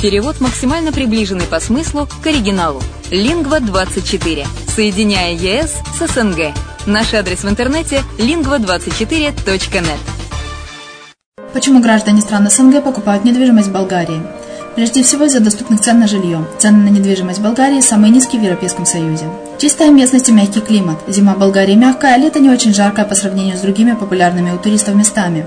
Перевод максимально приближенный по смыслу к оригиналу. Лингва24. Соединяя ЕС с СНГ. Наш адрес в интернете lingva24.net. Почему граждане стран СНГ покупают недвижимость в Болгарии? Прежде всего из-за доступных цен на жилье. Цены на недвижимость в Болгарии самые низкие в Европейском Союзе. Чистая местность и мягкий климат. Зима в Болгарии мягкая, а лето не очень жаркое по сравнению с другими популярными у туристов местами.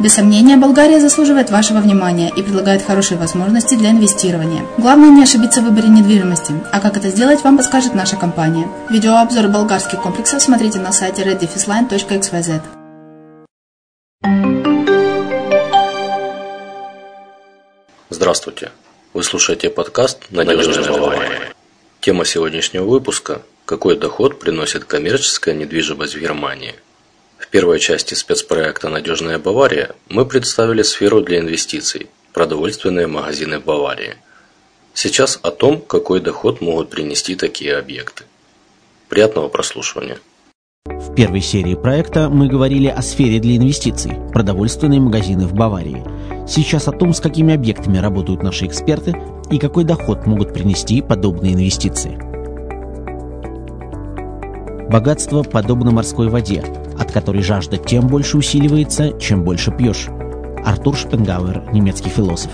Без сомнения, Болгария заслуживает вашего внимания и предлагает хорошие возможности для инвестирования. Главное не ошибиться в выборе недвижимости, а как это сделать, вам подскажет наша компания. Видеообзор болгарских комплексов смотрите на сайте reddefisline.xyz. Здравствуйте! Вы слушаете подкаст «Надежная Бавария». Тема сегодняшнего выпуска – какой доход приносит коммерческая недвижимость в Германии? Первой части спецпроекта «Надежная Бавария» мы представили сферу для инвестиций – продовольственные магазины в Баварии. Сейчас о том, какой доход могут принести такие объекты. Приятного прослушивания. В первой серии проекта мы говорили о сфере для инвестиций – продовольственные магазины в Баварии. Сейчас о том, с какими объектами работают наши эксперты и какой доход могут принести подобные инвестиции. Богатство подобно морской воде, от которой жажда тем больше усиливается, чем больше пьешь. Артур Шпенгауэр, немецкий философ.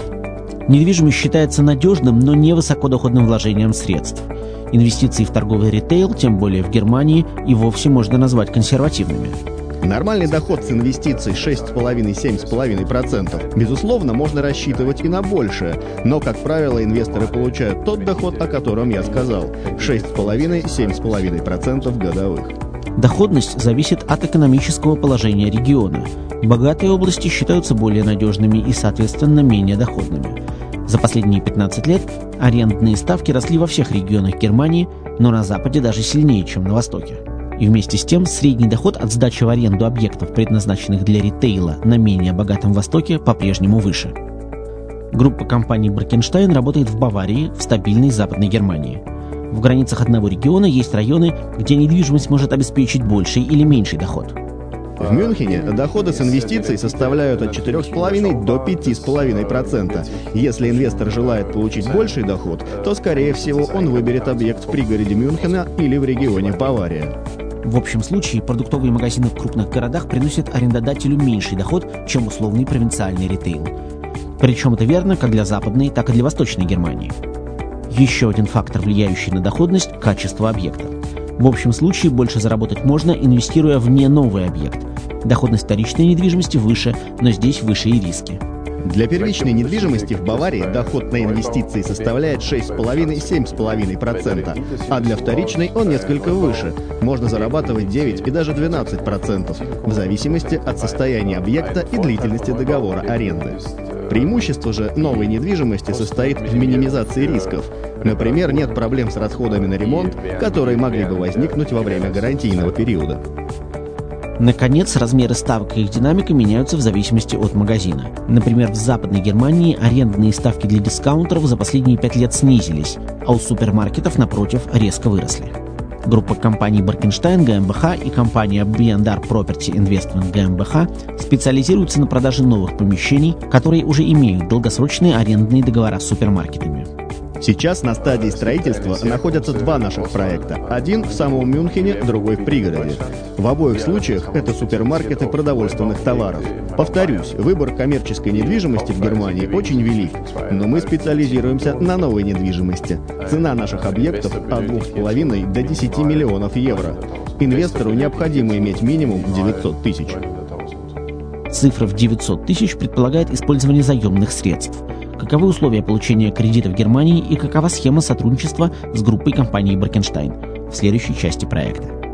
Недвижимость считается надежным, но не высокодоходным вложением средств. Инвестиции в торговый ритейл, тем более в Германии, и вовсе можно назвать консервативными. Нормальный доход с инвестиций 6,5-7,5%. Безусловно, можно рассчитывать и на большее, но, как правило, инвесторы получают тот доход, о котором я сказал – 6,5-7,5% годовых. Доходность зависит от экономического положения региона. Богатые области считаются более надежными и, соответственно, менее доходными. За последние 15 лет арендные ставки росли во всех регионах Германии, но на Западе даже сильнее, чем на Востоке. И вместе с тем средний доход от сдачи в аренду объектов, предназначенных для ритейла на менее богатом Востоке, по-прежнему выше. Группа компаний Бракенштайн работает в Баварии, в стабильной Западной Германии. В границах одного региона есть районы, где недвижимость может обеспечить больший или меньший доход. В Мюнхене доходы с инвестиций составляют от 4,5 до 5,5%. Если инвестор желает получить больший доход, то, скорее всего, он выберет объект в пригороде Мюнхена или в регионе Бавария. В общем случае продуктовые магазины в крупных городах приносят арендодателю меньший доход, чем условный провинциальный ритейл. Причем это верно как для западной, так и для восточной Германии. Еще один фактор, влияющий на доходность – качество объекта. В общем случае больше заработать можно, инвестируя в не новый объект. Доходность вторичной недвижимости выше, но здесь выше и риски. Для первичной недвижимости в Баварии доход на инвестиции составляет 6,5-7,5%, а для вторичной он несколько выше. Можно зарабатывать 9 и даже 12%, в зависимости от состояния объекта и длительности договора аренды. Преимущество же новой недвижимости состоит в минимизации рисков. Например, нет проблем с расходами на ремонт, которые могли бы возникнуть во время гарантийного периода. Наконец, размеры ставок и их динамика меняются в зависимости от магазина. Например, в Западной Германии арендные ставки для дискаунтеров за последние пять лет снизились, а у супермаркетов, напротив, резко выросли. Группа компаний Баркенштайн ГМБХ и компания B&R Property Investment ГМБХ специализируются на продаже новых помещений, которые уже имеют долгосрочные арендные договора с супермаркетами. Сейчас на стадии строительства находятся два наших проекта. Один в самом Мюнхене, другой в пригороде. В обоих случаях это супермаркеты продовольственных товаров. Повторюсь, выбор коммерческой недвижимости в Германии очень велик, но мы специализируемся на новой недвижимости. Цена наших объектов от 2,5 до 10 миллионов евро. Инвестору необходимо иметь минимум 900 тысяч. Цифра в 900 тысяч предполагает использование заемных средств – каковы условия получения кредита в Германии и какова схема сотрудничества с группой компании Баркенштайн в следующей части проекта.